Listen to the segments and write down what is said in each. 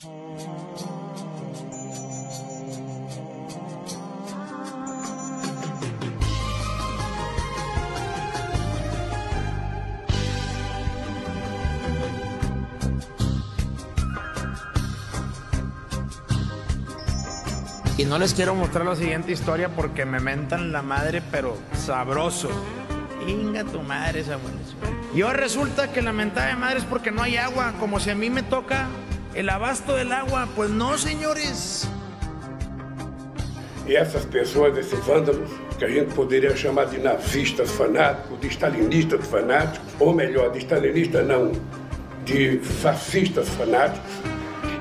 Y no les quiero mostrar la siguiente historia porque me mentan la madre, pero sabroso. Inga tu madre, Samuel. Y ahora resulta que la mentada de madre es porque no hay agua, como si a mí me toca el abasto del agua. Pues no, señores. E essas pessoas, esses vândalos, que a gente poderia chamar de nazistas fanáticos, de stalinistas fanáticos, ou melhor, de stalinistas não, de fascistas fanáticos,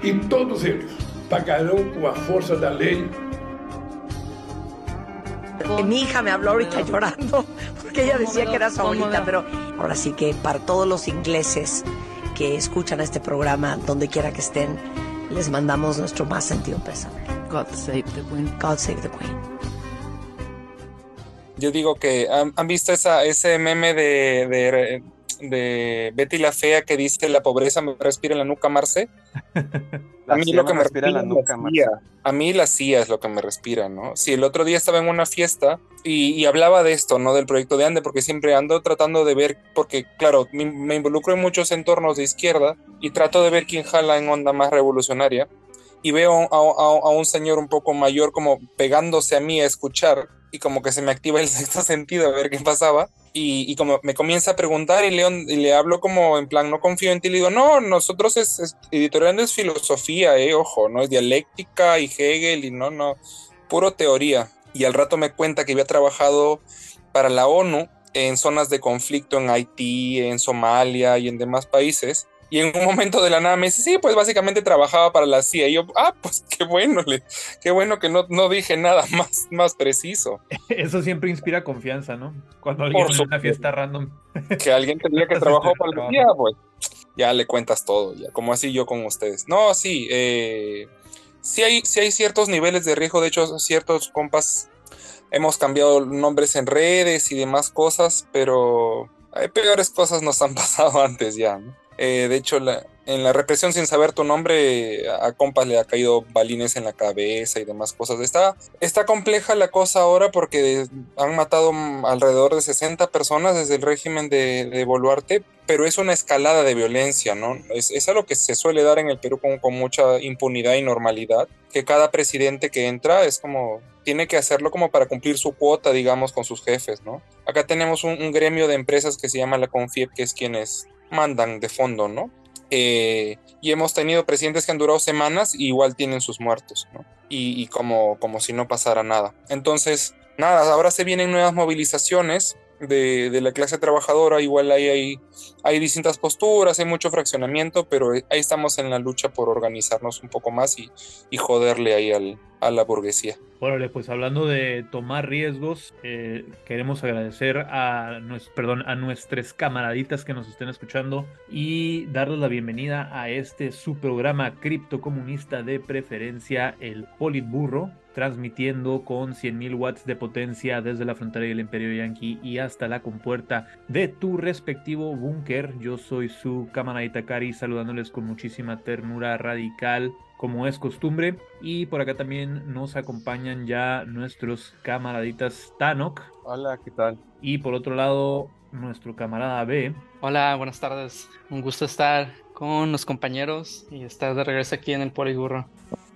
e todos eles pagarão com a força da lei. Mi hija me habló ahorita llorando porque ella decía que era su abuelita, pero ahora sí que para todos los ingleses que escuchan este programa, donde quiera que estén, les mandamos nuestro más sentido pésame. God save the Queen. God save the Queen. Yo digo que han, han visto esa, ese meme de, de, de Betty la Fea que dice la pobreza me respira en la nuca, Marce. A mí lo que me respira en la nuca, Marce. A mí la CIA es lo que me respira, ¿no? Si el otro día estaba en una fiesta y, y hablaba de esto, ¿no? Del proyecto de Ande, porque siempre ando tratando de ver, porque claro, me, me involucro en muchos entornos de izquierda y trato de ver quién jala en onda más revolucionaria y veo a, a- a un señor un poco mayor como pegándose a mí a escuchar y como que se me activa el sexto sentido a ver qué pasaba y, y como me comienza a preguntar y, León, y le hablo como en plan no confío en ti, le digo no, nosotros es, es editorial es filosofía, eh, ojo, no es dialéctica y Hegel y no, no, puro teoría y al rato me cuenta que había trabajado para la ONU en zonas de conflicto en Haití, en Somalia y en demás países y en un momento de la nada me dice, sí, pues básicamente trabajaba para la CIA. Y yo, ah, pues qué bueno, le, qué bueno que no, no dije nada más, más preciso. Eso siempre inspira confianza, ¿no? Cuando alguien Por en una fiesta random. Que alguien te diga que trabajó para la. CIA, pues ya le cuentas todo, ya, como así yo con ustedes. No, sí, eh, sí, hay, sí hay ciertos niveles de riesgo, de hecho, ciertos compas hemos cambiado nombres en redes y demás cosas, pero hay peores cosas nos han pasado antes ya, ¿no? Eh, de hecho, en la represión sin saber tu nombre, a, compas le ha caído balines en la cabeza y demás cosas. Está, está compleja la cosa ahora porque han matado mm, alrededor de 60 personas desde el régimen de, Boluarte, pero es una escalada de violencia, ¿no? Es, es algo que se suele dar en el Perú con, con mucha impunidad y normalidad, que cada presidente que entra es como, tiene que hacerlo como para cumplir su cuota, digamos, con sus jefes, ¿no? Acá tenemos un, un gremio de empresas que se llama la Confiep, que es quienes mandan de fondo, ¿no? Eh, y hemos tenido presidentes que han durado semanas y igual tienen sus muertos, ¿no? Y, y como, como si no pasara nada. Entonces, nada, ahora se vienen nuevas movilizaciones de, la clase trabajadora, igual ahí hay, hay distintas posturas, hay mucho fraccionamiento, pero ahí estamos en la lucha por organizarnos un poco más y, y joderle ahí al, a la burguesía. Órale, pues hablando de tomar riesgos, eh, queremos agradecer a, perdón, a nuestras camaraditas que nos estén escuchando y darles la bienvenida a este su programa criptocomunista de preferencia, el Politburro, transmitiendo con 100.000 watts de potencia desde la frontera del Imperio Yankee y hasta la compuerta de tu respectivo búnker. Yo soy su camarada Cari, saludándoles con muchísima ternura radical como es costumbre. Y por acá también nos acompañan ya nuestros camaraditas Tanok. Hola, ¿qué tal? Y por otro lado, nuestro camarada B. Hola, buenas tardes. Un gusto estar con los compañeros y estar de regreso aquí en el Poliburro.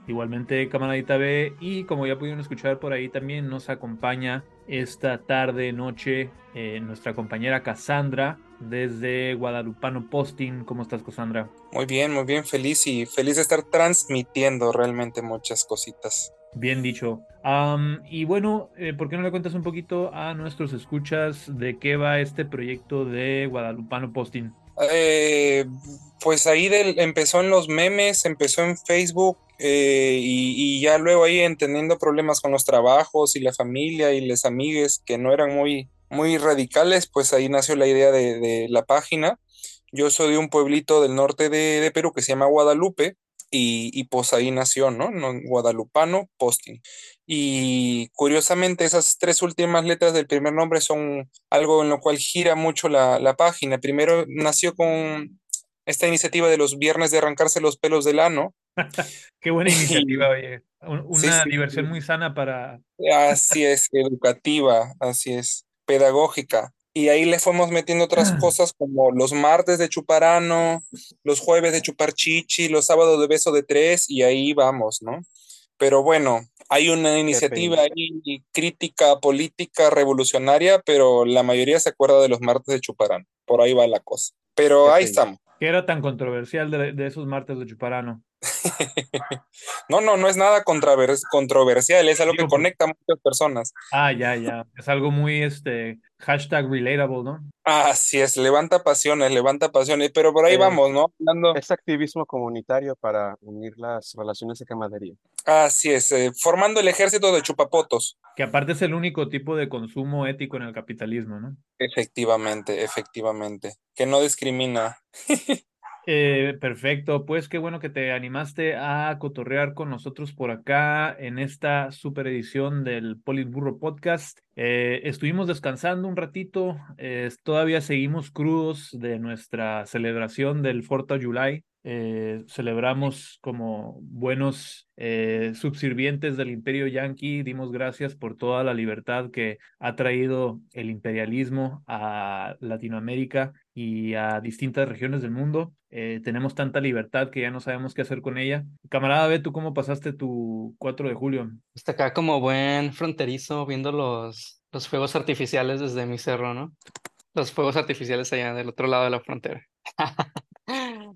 Igualmente, camaradita B. Y como ya pudieron escuchar por ahí, también nos acompaña esta tarde, noche, eh, nuestra compañera Cassandra desde Guadalupano Posting. ¿Cómo estás, Cassandra? Muy bien, muy bien, feliz y feliz de estar transmitiendo realmente muchas cositas. Bien dicho. Y bueno, eh, ¿por qué no le cuentas un poquito a nuestros escuchas de qué va este proyecto de Guadalupano Posting? Eh, pues ahí del- empezó en los memes, empezó en Facebook eh, y, ya luego ahí entendiendo problemas con los trabajos y la familia y las amigues que no eran muy, muy radicales, pues ahí nació la idea de, la página. Yo soy de un pueblito del norte de, de Perú que se llama Guadalupe y, y pues ahí nació, ¿no? No, Guadalupano Posting. Y curiosamente esas tres últimas letras del primer nombre son algo en lo cual gira mucho la página. Primero nació con esta iniciativa de los viernes de arrancarse los pelos del ano, Qué buena iniciativa, oye. Un- Sí, Una sí, diversión sí. muy sana para... Así es, educativa, así es, pedagógica. Y ahí le fuimos metiendo otras cosas como los martes de chuparano, los jueves de chupar chichi, los sábados de beso de tres, y ahí vamos, ¿no? Pero bueno, hay una iniciativa ahí crítica, política, revolucionaria, pero la mayoría se acuerda de los martes de chuparano. Por ahí va la cosa. Pero ahí estamos. ¿Qué era tan controversial de, de esos martes de Chuparano? No, no, no es nada controversial, es algo que conecta a muchas personas. Ah, ya, ya. Es algo muy, este, hashtag relatable, ¿no? Así es, levanta pasiones, levanta pasiones, pero por ahí Eh, vamos, ¿no? Hablando, Es activismo comunitario para unir las relaciones de camaradería. así es, eh, formando el ejército de chupapotos. Que aparte es el único tipo de consumo ético en el capitalismo, ¿no? Efectivamente, efectivamente, que no discrimina. Eh, perfecto, pues qué bueno que te animaste a cotorrear con nosotros por acá en esta super edición del Politburro Podcast. Eh, estuvimos descansando un ratito, eh, todavía seguimos crudos de nuestra celebración del Fourth of July. Eh, celebramos como buenos eh, subsirvientes del imperio yanqui, dimos gracias por toda la libertad que ha traído el imperialismo a Latinoamérica y a distintas regiones del mundo. Eh, tenemos tanta libertad que ya no sabemos qué hacer con ella. Camarada, ve tú cómo pasaste tu 4 de julio. Está acá como buen fronterizo viendo los, los fuegos artificiales desde mi cerro, ¿no? Los fuegos artificiales allá del otro lado de la frontera.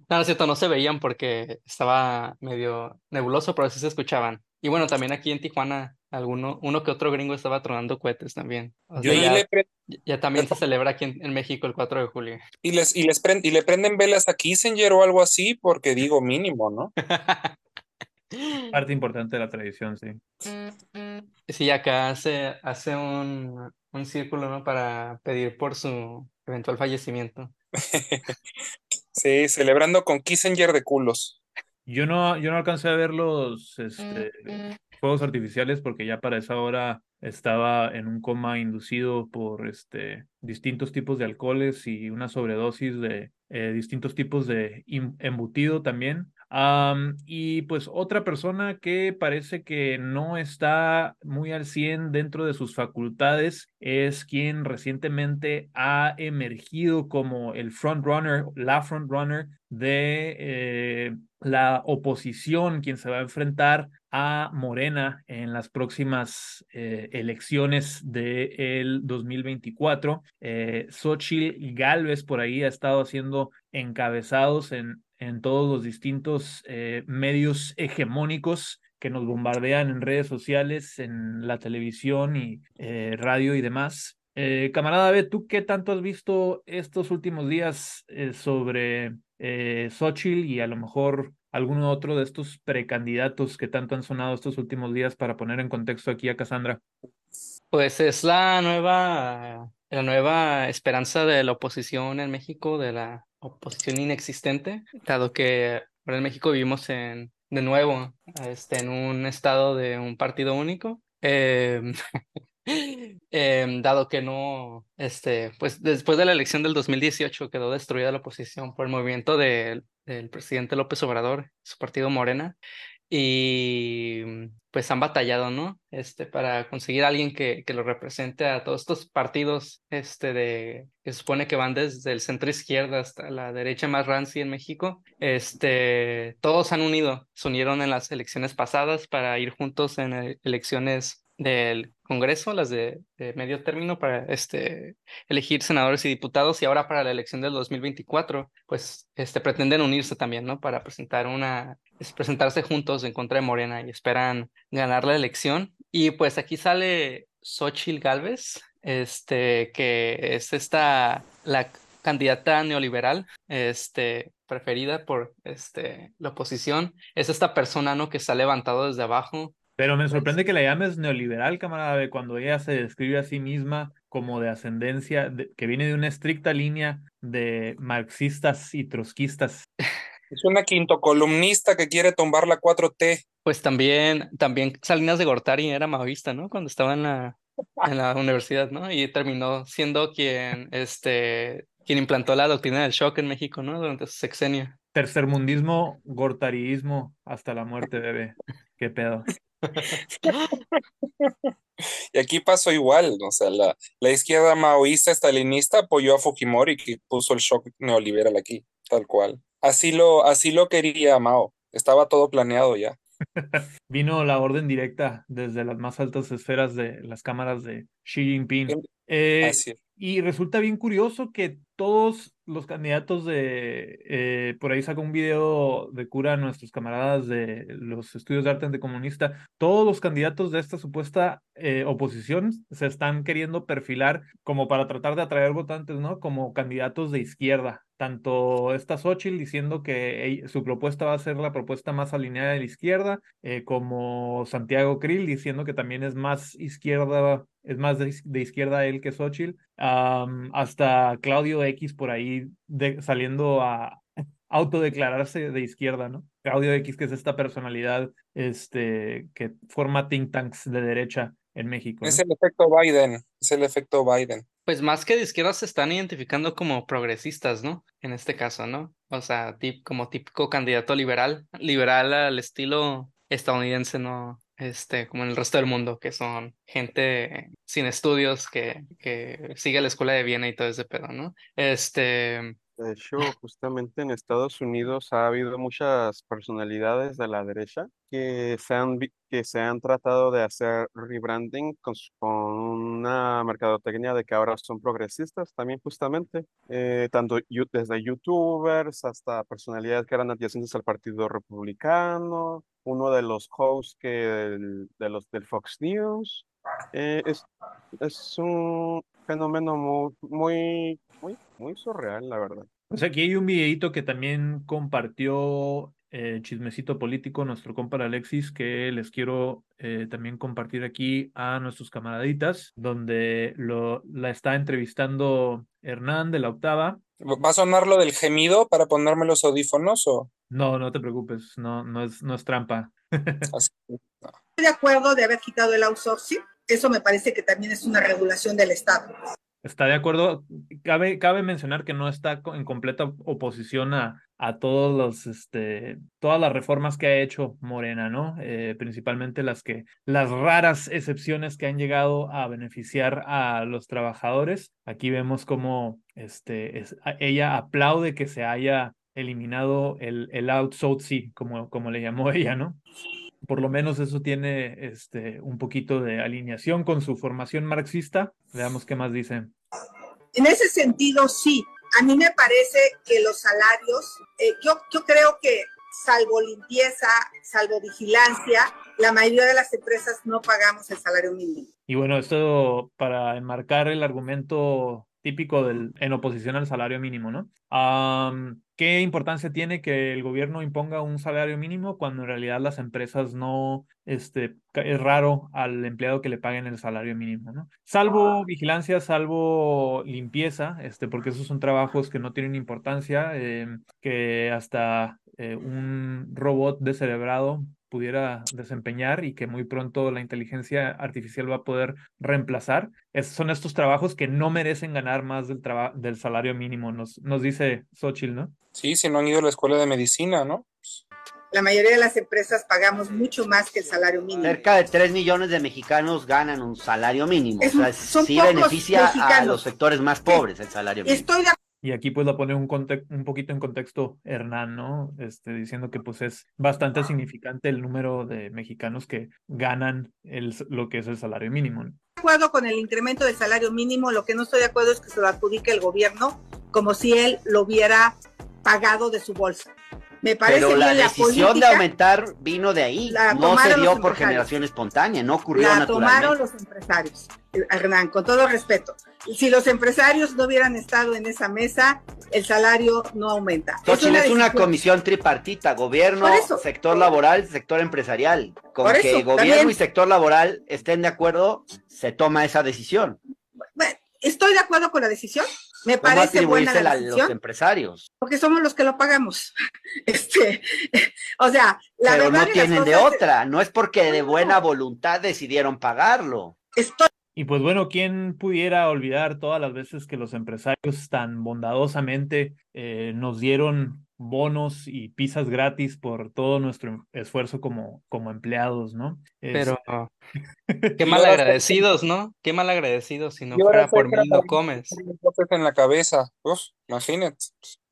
No, no es cierto, no se veían porque estaba medio nebuloso, pero sí se escuchaban. Y bueno, también aquí en Tijuana, alguno, uno que otro gringo estaba tronando cohetes también. O Y sea, ya, le, pre- ya también se celebra aquí en, en México el 4 de julio. y les, y les pren- y le prenden velas a Kissinger o algo así, porque digo mínimo, ¿no? Parte importante de la tradición, sí. Sí, acá hace, hace un, un círculo, ¿no? Para pedir por su eventual fallecimiento. Sí, celebrando con Kissinger de culos. Yo no, yo no alcancé a ver los este, fuegos artificiales porque ya para esa hora estaba en un coma inducido por este, distintos tipos de alcoholes y una sobredosis de eh, distintos tipos de embutido también. Am, y pues otra persona que parece que no está muy al 100 dentro de sus facultades es quien recientemente ha emergido como el frontrunner, la frontrunner de eh, la oposición, quien se va a enfrentar a Morena en las próximas eh, elecciones del 2024. Eh, Xochitl Gálvez por ahí ha estado haciendo encabezados en, en todos los distintos eh, medios hegemónicos que nos bombardean en redes sociales, en la televisión y eh, radio y demás. Eh, camarada B, ¿tú qué tanto has visto estos últimos días eh, sobre Xochitl y a lo mejor alguno otro de estos precandidatos que tanto han sonado estos últimos días para poner en contexto aquí a Cassandra? Pues es la nueva, la nueva esperanza de la oposición en México, de la oposición inexistente, dado que ahora en México vivimos en, de nuevo este, en un estado de un partido único. Em, em, dado que no, este, pues después de la elección del 2018 quedó destruida la oposición por el movimiento del del presidente López Obrador, su partido Morena, y pues han batallado, ¿no? Este, para conseguir alguien que, que lo represente a todos estos partidos, este, de, que supone que van desde el centro izquierda hasta la derecha más rancia en México, este, todos han unido, se unieron en las elecciones pasadas para ir juntos en eh, elecciones del Congreso, las de, medio término, para este, elegir senadores y diputados, y ahora para la elección del 2024, pues este, pretenden unirse también, ¿no? Para presentar una, es presentarse juntos en contra de Morena y esperan ganar la elección. Y pues aquí sale Xochitl Gálvez, este, que es esta, la candidata neoliberal, este, preferida por este, la oposición. Es esta persona, ¿no? Que se ha levantado desde abajo, Pero me sorprende que la llames neoliberal, camarada, B, cuando ella se describe a sí misma como de ascendencia, de- que viene de una estricta línea de marxistas y trotskistas. Es una quinto columnista que quiere tumbar la 4T. Pues también, también Salinas de Gortari era maoísta, ¿no? Cuando estaba en la, en la universidad, ¿no? Y terminó siendo quien, este, quien implantó la doctrina del shock en México, ¿no? Durante su sexenio. Tercermundismo, gortarismo, hasta la muerte, bebé. ¿Qué pedo? Y aquí pasó igual, o sea, la, la izquierda maoísta estalinista apoyó a Fujimori que puso el shock neoliberal aquí, tal cual. Así lo, así lo quería Mao, estaba todo planeado ya. Vino la orden directa desde las más altas esferas de las cámaras de Xi Jinping. Eh, y resulta bien curioso que todos los candidatos de, eh, por ahí sacó un video de cura nuestros camaradas de los estudios de arte anticomunista, todos los candidatos de esta supuesta eh, oposición se están queriendo perfilar como para tratar de atraer votantes, ¿no? Como candidatos de izquierda. Tanto esta Xochitl diciendo que su propuesta va a ser la propuesta más alineada de la izquierda, eh, como Santiago Krill diciendo que también es más izquierda, es más de, de izquierda él que Xochitl, am, hasta Claudio X por ahí de- saliendo a autodeclararse de izquierda, ¿no? Claudio X, que es esta personalidad este, que forma think tanks de derecha en México. ¿no? Es el efecto Biden, es el efecto Biden. Pues más que de izquierda se están identificando como progresistas, ¿no? En este caso, ¿no? O sea, tip- como típico candidato liberal, liberal al estilo estadounidense, ¿no? Este, como en el resto del mundo, que son gente sin estudios que, que sigue la escuela de Viena y todo ese pedo, ¿no? Este, De hecho, justamente en Estados Unidos ha habido muchas personalidades de la derecha que se han, que se han tratado de hacer rebranding con, una mercadotecnia de que ahora son progresistas también justamente, eh, tanto desde youtubers hasta personalidades que eran adyacentes al Partido Republicano, uno de los hosts que del- de los del Fox News. Eh, es, es un fenómeno muy, muy, muy, muy surreal, la verdad. Pues aquí hay un videito que también compartió eh, Chismecito Político, nuestro compa Alexis, que les quiero eh, también compartir aquí a nuestros camaraditas, donde lo, la está entrevistando Hernán de la Octava. ¿Va a sonar lo del gemido para ponerme los audífonos o No, no te preocupes, no, no es, no es trampa. Estoy de acuerdo de haber quitado el outsourcing. Eso me parece que también es una regulación del Estado. Está de acuerdo. Cabe, cabe mencionar que no está en completa oposición a, a todos los, este, todas las reformas que ha hecho Morena, ¿no? Eh, principalmente las que, las raras excepciones que han llegado a beneficiar a los trabajadores. Aquí vemos cómo este, ella aplaude que se haya eliminado el, el outsourcing, como, como le llamó ella, ¿no? Por lo menos eso tiene este, un poquito de alineación con su formación marxista. Veamos qué más dicen. En ese sentido, sí. A mí me parece que los salarios, eh, yo, yo creo que salvo limpieza, salvo vigilancia, la mayoría de las empresas no pagamos el salario mínimo. Y bueno, esto para enmarcar el argumento típico del, en oposición al salario mínimo, ¿no? ¿qué importancia tiene que el gobierno imponga un salario mínimo cuando en realidad las empresas no, este, es raro al empleado que le paguen el salario mínimo, ¿no? Salvo vigilancia, salvo limpieza, este, porque esos son trabajos que no tienen importancia, em, que hasta eh, un robot descerebrado pudiera desempeñar y que muy pronto la inteligencia artificial va a poder reemplazar. Es- son estos trabajos que no merecen ganar más del, del salario mínimo, nos, nos dice Xochitl, ¿no? Sí, si no han ido a la escuela de medicina, ¿no? La mayoría de las empresas pagamos mucho más que el salario mínimo. Cerca de 3 millones de mexicanos ganan un salario mínimo. Es o sea, sí pocos beneficia a mexicanos. los sectores más pobres el salario mínimo. Estoy de Y aquí pues la pone un, un poquito en contexto Hernán, ¿no? Este, diciendo que pues es bastante significante el número de mexicanos que ganan el, lo que es el salario mínimo. ¿no? acuerdo con el incremento del salario mínimo, lo que no estoy de acuerdo es que se lo adjudique el gobierno como si él lo hubiera pagado de su bolsa. Me parece Pero la decisión de aumentar vino de ahí. la No se dio por generación espontánea, no ocurrió la tomaron los empresarios. Eh, Hernán, con todo respeto. Si los empresarios no hubieran estado en esa mesa, el salario no aumenta. Xochitl, es una decisión. comisión tripartita, gobierno, eso. sector laboral, sector empresarial. Con que eso, gobierno también. y sector laboral estén de acuerdo, se toma esa decisión. Bueno, estoy de acuerdo con la decisión. Me ¿Cómo parece buena atribuírsela la a los empresarios? porque somos los que lo pagamos. Este, o sea, la Pero verdad no tienen de otra, no es porque de buena voluntad decidieron pagarlo. Estoy Y pues bueno, ¿quién pudiera olvidar todas las veces que los empresarios tan bondadosamente eh, nos dieron bonos y pizzas gratis por todo nuestro esfuerzo como, como empleados, ¿no? Pero qué mal agradecidos, ¿no? Qué mal agradecidos si no fuera por mí no comes. En la cabeza, Uf, imagínate.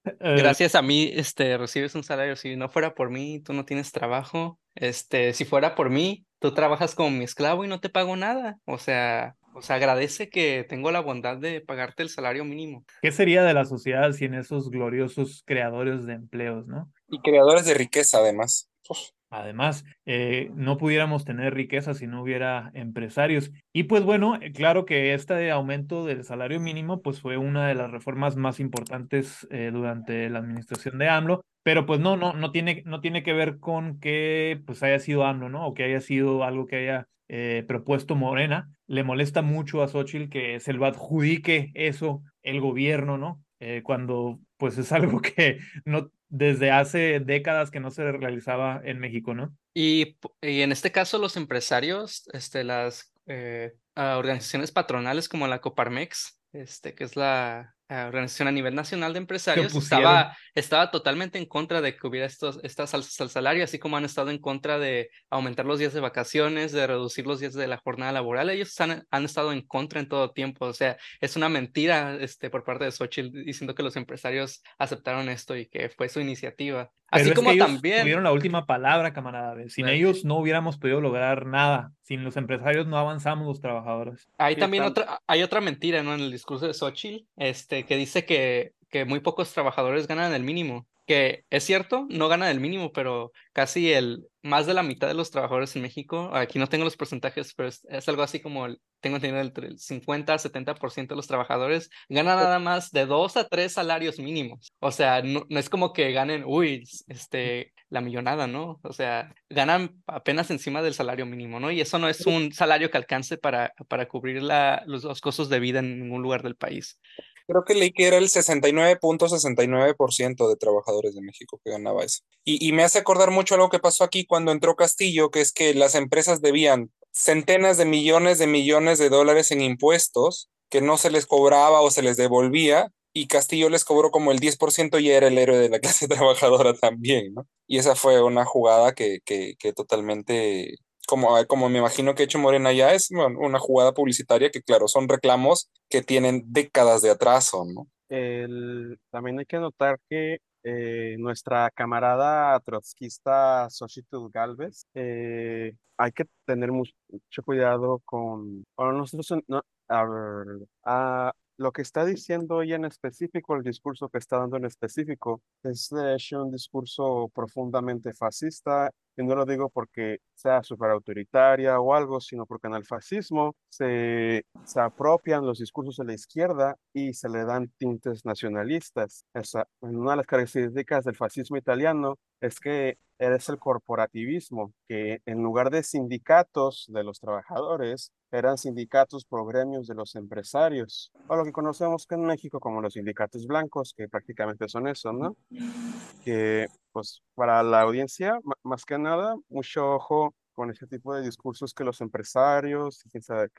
Eh, Gracias a mí, este, recibes un salario. Si no fuera por mí, tú no tienes trabajo. Este, si fuera por mí, tú trabajas como mi esclavo y no te pago nada. O sea, o sea, agradece que tengo la bondad de pagarte el salario mínimo. ¿Qué sería de la sociedad sin esos gloriosos creadores de empleos, no? Y creadores de riqueza, además. Además, eh, no pudiéramos tener riqueza si no hubiera empresarios. Y pues bueno, eh, claro que este aumento del salario mínimo pues fue una de las reformas más importantes eh, durante la administración de AMLO, pero pues no, no, no tiene, no tiene que ver con que pues haya sido AMLO, ¿no? O que haya sido algo que haya propuesto Morena. Le molesta mucho a Xochitl que se lo adjudique eso el gobierno, ¿no? cuando pues es algo que no desde hace décadas que no se realizaba en México, ¿no? Y, y en este caso los empresarios, este, las eh, organizaciones patronales como la Coparmex, este, que es la organización a nivel nacional de empresarios, estaba, estaba totalmente en contra de que hubiera estos, estas alzas al salario, así como han estado en contra de aumentar los días de vacaciones, de reducir los días de la jornada laboral. Ellos han, han estado en contra en todo tiempo. O sea, es una mentira este, por parte de Xochitl diciendo que los empresarios aceptaron esto y que fue su iniciativa. Así como ellos también. Tuvieron la última palabra, camarada. Sin ellos no hubiéramos podido lograr nada. Sin los empresarios no avanzamos los trabajadores. Hay también otra, hay otra mentira, ¿no? En el discurso de Xochitl, este, que dice que, que muy pocos trabajadores ganan el mínimo que es cierto, no gana el mínimo, pero casi el más de la mitad de los trabajadores en México, aquí no tengo los porcentajes, pero es, algo así como el, tengo entendido entre el 50 a 70% de los trabajadores ganan nada más de dos a tres salarios mínimos. O sea, no, es como que ganen, uy, este, la millonada, ¿no? O sea, ganan apenas encima del salario mínimo, ¿no? Y eso no es un salario que alcance para, para cubrir la, los, los costos de vida en ningún lugar del país. Creo que leí que era el 69.69% de trabajadores de México que ganaba eso. Y, y, me hace acordar mucho algo que pasó aquí cuando entró Castillo, que es que las empresas debían centenas de millones de millones de dólares en impuestos que no se les cobraba o se les devolvía, y Castillo les cobró como el 10% y era el héroe de la clase trabajadora también, ¿no? Y esa fue una jugada que, que, que totalmente como, ah, como me imagino que ha hecho Morena ya, es una jugada publicitaria que, claro, son reclamos que tienen décadas de atraso, ¿no? El, también hay que notar que eh, nuestra camarada trotskista Xochitl Galvez, eh, hay que tener mucho, cuidado con, bueno, nosotros, no, a ver, a, lo que está diciendo ella en específico, el discurso que está dando en específico, es de hecho un discurso profundamente fascista, y no lo digo porque sea súper autoritaria o algo, sino porque en el fascismo se, se apropian los discursos de la izquierda y se le dan tintes nacionalistas. Esa, una de las características del fascismo italiano es que es el corporativismo, que en lugar de sindicatos de los trabajadores, eran sindicatos por gremios de los empresarios, o lo que conocemos que en México como los sindicatos blancos, que prácticamente son eso, ¿no? Que pues para la audiencia, más que nada, mucho ojo con ese tipo de discursos que los empresarios, quién sabe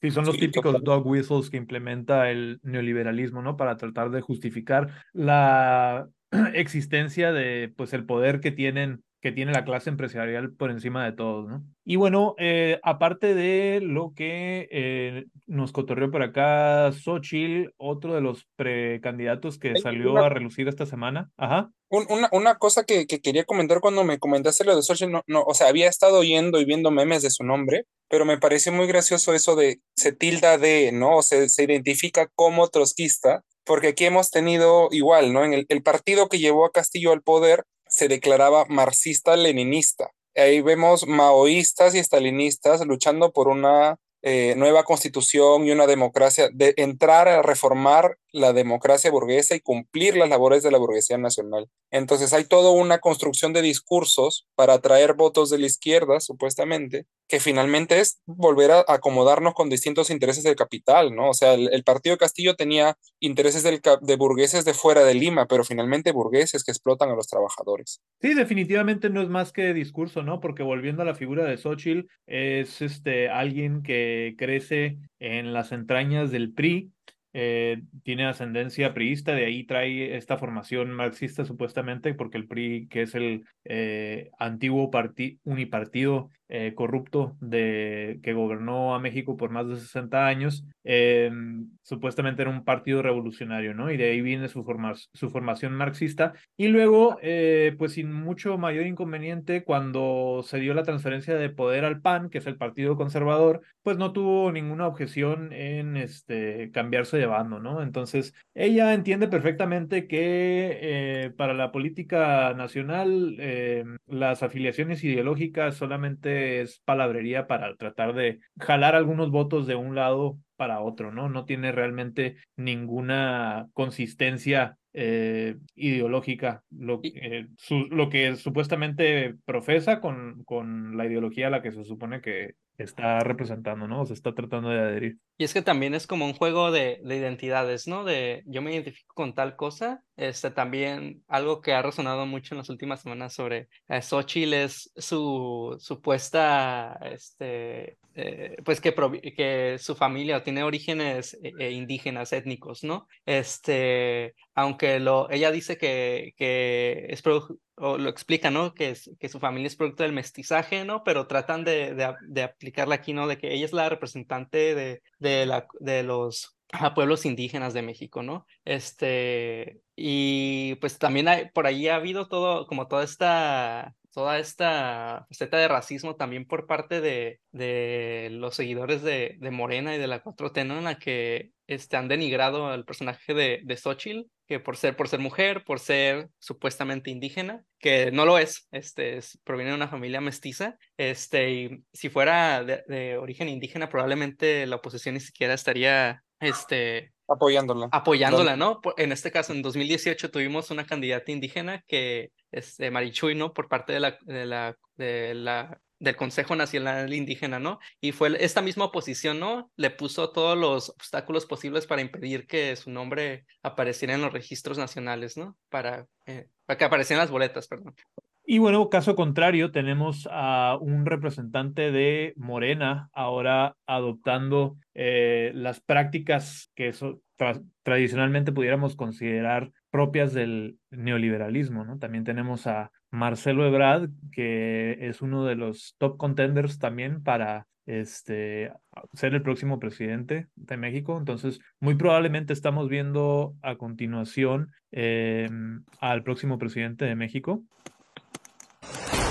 Sí, son los típicos dog whistles que implementa el neoliberalismo, ¿no? Para tratar de justificar la existencia de, pues, el poder que tienen que tiene la clase empresarial por encima de todos, ¿no? Y bueno, eh, aparte de lo que eh, nos cotorreó por acá Xochitl, otro de los precandidatos que salió a relucir esta semana. Ajá. una, una, cosa que, que, quería comentar cuando me comentaste lo de Xochitl, no, no, o sea, había estado oyendo y viendo memes de su nombre, pero me pareció muy gracioso eso de se tilda de, ¿no? O se, se identifica como trotskista, porque aquí hemos tenido igual, ¿no? En el, el partido que llevó a Castillo al poder se declaraba marxista-leninista. Ahí vemos maoístas y estalinistas luchando por una eh, nueva constitución y una democracia, de entrar a reformar la democracia burguesa y cumplir las labores de la burguesía nacional. Entonces hay toda una construcción de discursos para atraer votos de la izquierda, supuestamente, que finalmente es volver a acomodarnos con distintos intereses del capital, ¿no? O sea, el, partido de Castillo tenía intereses de burgueses de fuera de Lima, pero finalmente burgueses que explotan a los trabajadores. Sí, definitivamente no es más que discurso, ¿no? Porque volviendo a la figura de Xochitl, es este, alguien que crece en las entrañas del PRI, eh, tiene ascendencia priista, de ahí trae esta formación marxista supuestamente, porque el PRI, que es el eh, antiguo unipartido eh, corrupto de, que gobernó a México por más de 60 años, em, supuestamente era un partido revolucionario, ¿no? Y de ahí viene su, formación marxista. Y luego, eh, pues sin mucho mayor inconveniente, cuando se dio la transferencia de poder al PAN, que es el Partido Conservador, pues no tuvo ninguna objeción en este, cambiarse de bando, ¿no? Entonces, ella entiende perfectamente que eh, para la política nacional, em, las afiliaciones ideológicas solamente es palabrería para tratar de jalar algunos votos de un lado para otro, ¿no? No tiene realmente ninguna consistencia eh, ideológica, lo, eh, lo que supuestamente profesa con, con la ideología a la que se supone que está representando, ¿no? O se está tratando de adherir. Y es que también es como un juego de, de identidades, ¿no? De yo me identifico con tal cosa. Este también algo que ha resonado mucho en las últimas semanas sobre eh, Xochitl es su supuesta, este, eh, pues que, que su familia tiene orígenes eh, indígenas étnicos, ¿no? Este, aunque lo, ella dice que, que es o lo explica, ¿no? Que, es, que su familia es producto del mestizaje, ¿no? Pero tratan de, de, de aplicarla aquí, ¿no? De que ella es la representante de, de, la, de los pueblos indígenas de México, ¿no? Este, y pues también hay, por ahí ha habido todo, como toda esta toda esta faceta de racismo también por parte de, de los seguidores de, de, Morena y de la 4T, ¿no? En la que este, han denigrado al personaje de, de Xochitl, que por ser, por ser mujer, por ser supuestamente indígena, que no lo es, este, proviene de una familia mestiza, este, y si fuera de, de origen indígena, probablemente la oposición ni siquiera estaría este, apoyándola. Apoyándola, ¿no? En este caso, en 2018 tuvimos una candidata indígena que es de Marichuy, ¿no? Por parte de la, de la, de la, del Consejo Nacional Indígena, ¿no? Y fue esta misma oposición, ¿no? Le puso todos los obstáculos posibles para impedir que su nombre apareciera en los registros nacionales, ¿no? Para, eh, para que aparecieran las boletas, perdón. Y bueno, caso contrario, tenemos a un representante de Morena ahora adoptando eh, las prácticas que eso, tradicionalmente pudiéramos considerar propias del neoliberalismo, ¿no? También tenemos a Marcelo Ebrard, que es uno de los top contenders también para este, ser el próximo presidente de México. Entonces, muy probablemente estamos viendo a continuación em, al próximo presidente de México.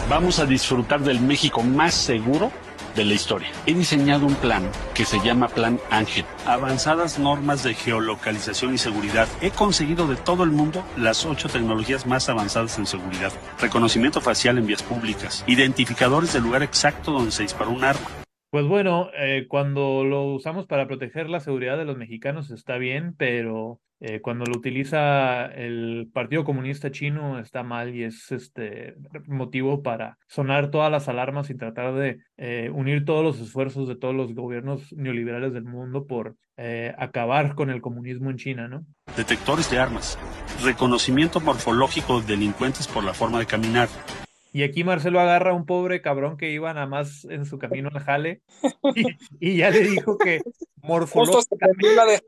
Vamos a disfrutar del México más seguro de la historia. He diseñado un plan que se llama Plan Ángel. Avanzadas normas de geolocalización y seguridad. He conseguido de todo el mundo las ocho tecnologías más avanzadas en seguridad. Reconocimiento facial en vías públicas. Identificadores del lugar exacto donde se disparó un arma. Pues bueno, eh, cuando lo usamos para proteger la seguridad de los mexicanos está bien, pero eh, cuando lo utiliza el Partido Comunista Chino está mal y es este motivo para sonar todas las alarmas y tratar de eh, unir todos los esfuerzos de todos los gobiernos neoliberales del mundo por acabar con el comunismo en China, ¿no? Detectores de armas, reconocimiento morfológico de delincuentes por la forma de caminar, y aquí Marcelo agarra a un pobre cabrón que iba nada más en su camino al jale y, ya le dijo que morfológicamente. la de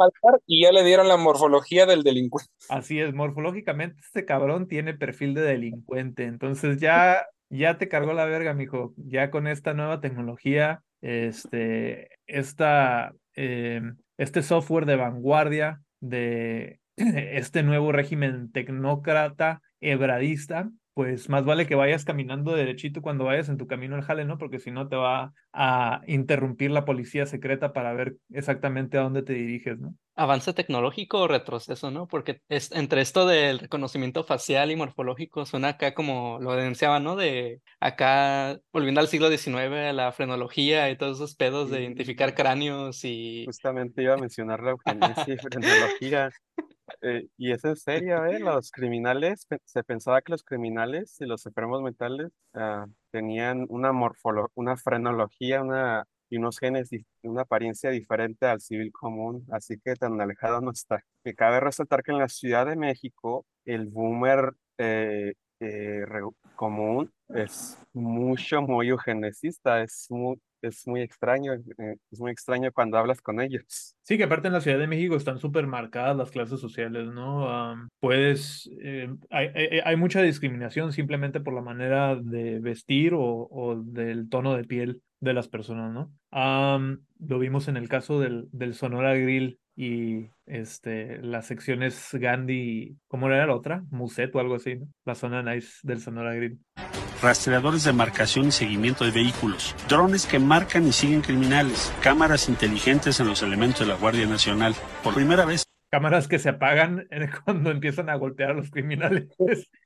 y ya le dieron la morfología del delincuente. Así es, morfológicamente este cabrón tiene perfil de delincuente. Entonces ya, ya te cargó la verga, mijo. Ya con esta nueva tecnología, este, esta, em, este software de vanguardia de este nuevo régimen tecnócrata hebradista pues más vale que vayas caminando derechito cuando vayas en tu camino al jale, ¿no? Porque si no te va a interrumpir la policía secreta para ver exactamente a dónde te diriges, ¿no? Avance tecnológico o retroceso, ¿no? Porque es, entre esto del reconocimiento facial y morfológico suena acá como lo denunciaba, ¿no? De acá, volviendo al siglo XIX, a la frenología y todos esos pedos de identificar cráneos y... Justamente iba a mencionar la eugenesia y frenología. Eh, y es en serio, ¿eh? Los criminales, se pensaba que los criminales y los enfermos mentales ah, tenían una morfología, una frenología, una, y unos genes, una apariencia diferente al civil común, así que tan alejado no está. Me cabe resaltar que en la Ciudad de México, el boomer eh, eh, común es mucho muy eugenesista, es muy, es muy extraño, eh, es muy extraño cuando hablas con ellos. Sí, que aparte en la Ciudad de México están súper marcadas las clases sociales, ¿no? Am, puedes, eh, hay, hay- mucha discriminación simplemente por la manera de vestir o, o del tono de piel de las personas, ¿no? Lo vimos en el caso del, del Sonora Grill y este, las secciones Gandhi, ¿cómo era la otra? Muset o algo así, ¿no? La zona nice del Sonora Grill. rastreadores de marcación y seguimiento de vehículos, drones que marcan y siguen criminales, cámaras inteligentes en los elementos de la Guardia Nacional. Por primera vez, Cámaras que se apagan eh, cuando empiezan a golpear a los criminales.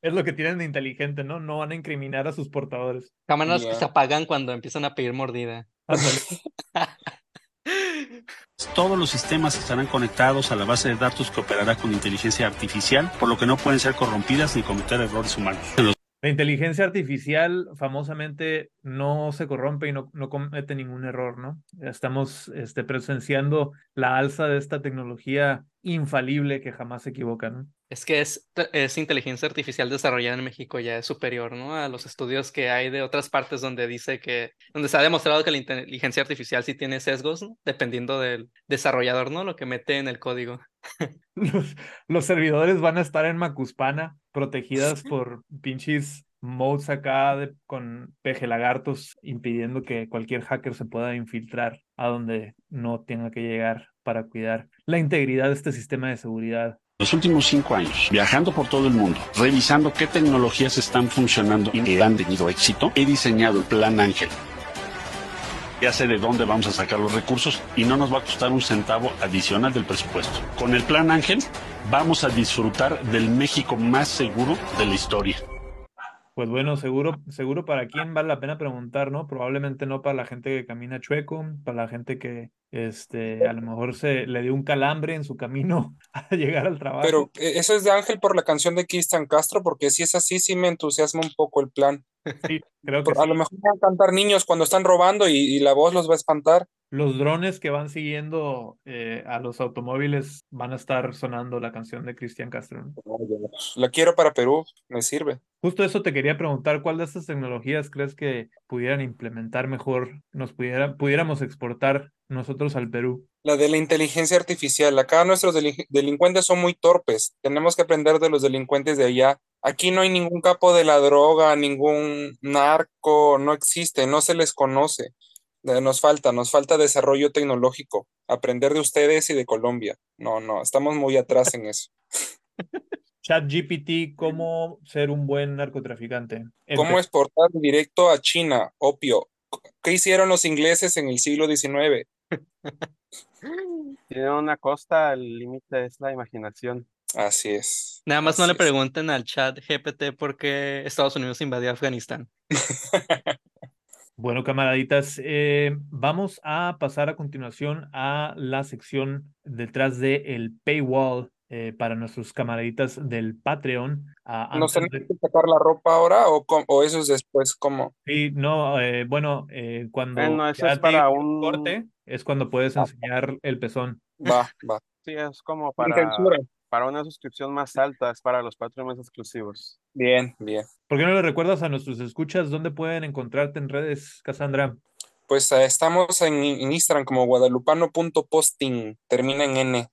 Es lo que tienen de inteligente, ¿no? No van a incriminar a sus portadores. Cámaras que se apagan cuando empiezan a pedir mordida. Todos los sistemas estarán conectados a la base de datos que operará con inteligencia artificial, por lo que no pueden ser corrompidas ni cometer errores humanos. La inteligencia artificial famosamente no se corrompe y no, no comete ningún error, ¿no? Estamos este, presenciando la alza de esta tecnología infalible que jamás se equivoca, ¿no? Es que es, es inteligencia artificial desarrollada en México ya es superior, ¿no? A los estudios que hay de otras partes donde dice que, donde se ha demostrado que la inteligencia artificial sí tiene sesgos, ¿no? Dependiendo del desarrollador, ¿no? Lo que mete en el código. Los, los servidores van a estar en Macuspana, protegidas por pinches modes acá de- con peje lagartos, impidiendo que cualquier hacker se pueda infiltrar a donde no tenga que llegar para cuidar la integridad de este sistema de seguridad. los últimos cinco años, viajando por todo el mundo, revisando qué tecnologías están funcionando y que han tenido éxito, he diseñado el Plan Ángel. Ya sé de dónde vamos a sacar los recursos y no nos va a costar un centavo adicional del presupuesto. Con el Plan Ángel vamos a disfrutar del México más seguro de la historia. Pues bueno, seguro, seguro para quién vale la pena preguntar, ¿no? Probablemente no para la gente que camina chueco, para la gente que este, a lo mejor se le dio un calambre en su camino a llegar al trabajo. Pero eh, eso es de Ángel por la canción de Cristian Castro, porque si es así, sí me entusiasma un poco el plan. Sí, creo que a sí. lo mejor van a cantar niños cuando están robando y, y la voz los va a espantar. Los drones que van siguiendo eh, a los automóviles van a estar sonando la canción de Cristian Castro. ¿no? La quiero para Perú, me sirve. Justo eso te quería preguntar, ¿cuál de estas tecnologías crees que pudieran implementar mejor, nos pudiera, pudiéramos exportar nosotros al Perú? La de la inteligencia artificial. Acá nuestros delin- delincuentes son muy torpes. Tenemos que aprender de los delincuentes de allá. Aquí no hay ningún capo de la droga, ningún narco, no existe, no se les conoce. Eh, Nos falta, nos falta desarrollo tecnológico. Aprender de ustedes y de Colombia. No, no, estamos muy atrás en eso. ChatGPT, ¿cómo ser un buen narcotraficante? ¿Cómo exportar directo a China opio? ¿Qué hicieron los ingleses en el siglo XIX? Tiene una costa, el límite es la imaginación. Así es. Nada más no le es. pregunten al chat GPT por qué Estados Unidos invadió Afganistán. Bueno, camaraditas, eh, vamos a pasar a continuación a la sección detrás de el paywall eh, para nuestros camaraditas del Patreon. Ah, ¿Nos tenemos de- que sacar la ropa ahora o, o eso es después? ¿Cómo? Sí, no, eh, bueno, eh, cuando Bueno, eso es para un- corte es cuando puedes enseñar el pezón. Va, va. Sí, es como para, para una suscripción más alta, es para los Patreons exclusivos. Bien, bien. ¿Por qué no le recuerdas a nuestros escuchas dónde pueden encontrarte en redes, Cassandra? Pues eh, estamos en, en Instagram como guadalupano.posting, termina en N.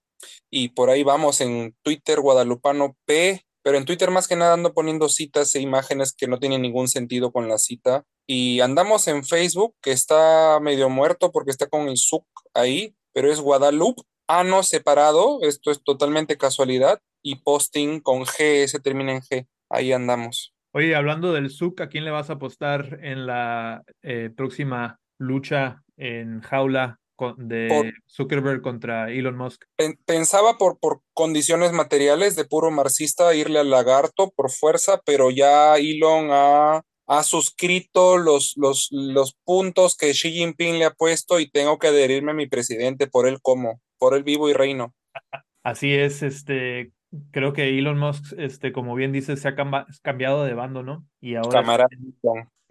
Y por ahí vamos en Twitter, guadalupano P, pero en Twitter más que nada ando poniendo citas e imágenes que no tienen ningún sentido con la cita. Y andamos en Facebook, que está medio muerto porque está con el SUC ahí, pero es Guadalupe, ano separado, esto es totalmente casualidad, y posting con G, se termina en G. Ahí andamos. Oye, hablando del SUC, ¿a quién le vas a apostar en la eh, próxima lucha en jaula de Por- Zuckerberg contra Elon Musk? Pen- Pensaba por, por condiciones materiales de puro marxista irle al lagarto por fuerza, pero ya Elon ha, ha suscrito los, los, los puntos que Xi Jinping le ha puesto y tengo que adherirme a mi presidente por él como, por él vivo y reino. Así es, este, creo que Elon Musk, este, como bien dices, se ha cambiado de bando, ¿no? Y ahora Camarada.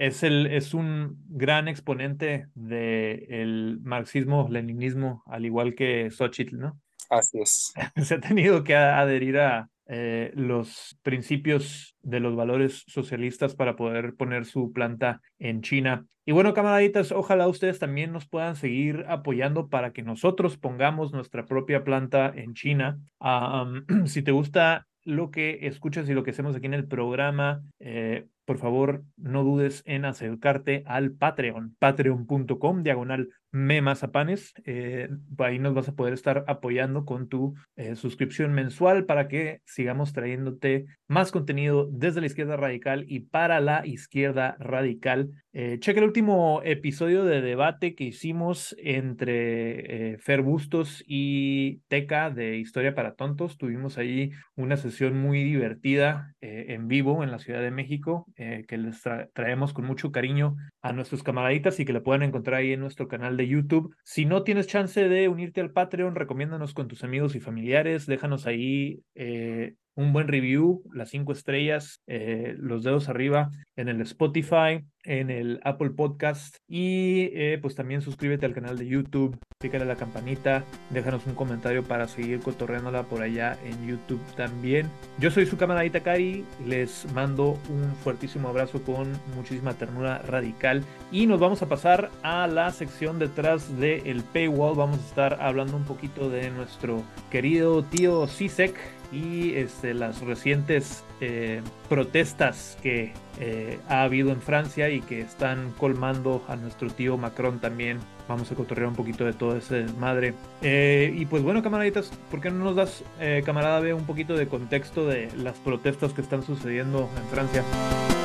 Es el, es un gran exponente del marxismo-leninismo, al igual que Xochitl, ¿no? Así es. Se ha tenido que adherir a eh, los principios de los valores socialistas para poder poner su planta en China. Y bueno, camaraditas, ojalá ustedes también nos puedan seguir apoyando para que nosotros pongamos nuestra propia planta en China. Ah, si te gusta lo que escuchas y lo que hacemos aquí en el programa, eh, por favor, no dudes en acercarte al Patreon, patreon.com, diagonal memazapanes. Eh, ahí nos vas a poder estar apoyando con tu eh, suscripción mensual para que sigamos trayéndote más contenido desde la izquierda radical y para la izquierda radical. Eh, cheque el último episodio de debate que hicimos entre Fer Bustos y Teca de Historia para Tontos. Tuvimos ahí una sesión muy divertida en vivo en la Ciudad de México que les traemos con mucho cariño a nuestros camaraditas y que la puedan encontrar ahí en nuestro canal de YouTube. Si no tienes chance de unirte al Patreon, recomiéndanos con tus amigos y familiares, déjanos ahí eh, un buen review, las cinco estrellas, eh, los dedos arriba en el Spotify, en el Apple Podcast y eh, pues también suscríbete al canal de YouTube, pícale a la campanita, déjanos un comentario para seguir cotorreándola por allá en YouTube también. Yo soy su camaradita Cari, les mando un fuertísimo abrazo con muchísima ternura radical y nos vamos a pasar a la sección detrás del paywall, vamos a estar hablando un poquito de nuestro querido tío Sisek y este, las recientes eh, protestas que eh, ha habido en Francia y que están colmando a nuestro tío Macron también. Vamos a cotorrear un poquito de todo ese desmadre. Eh, y pues bueno, camaraditas, ¿por qué no nos das, camarada B, un poquito de contexto de las protestas que están sucediendo en Francia?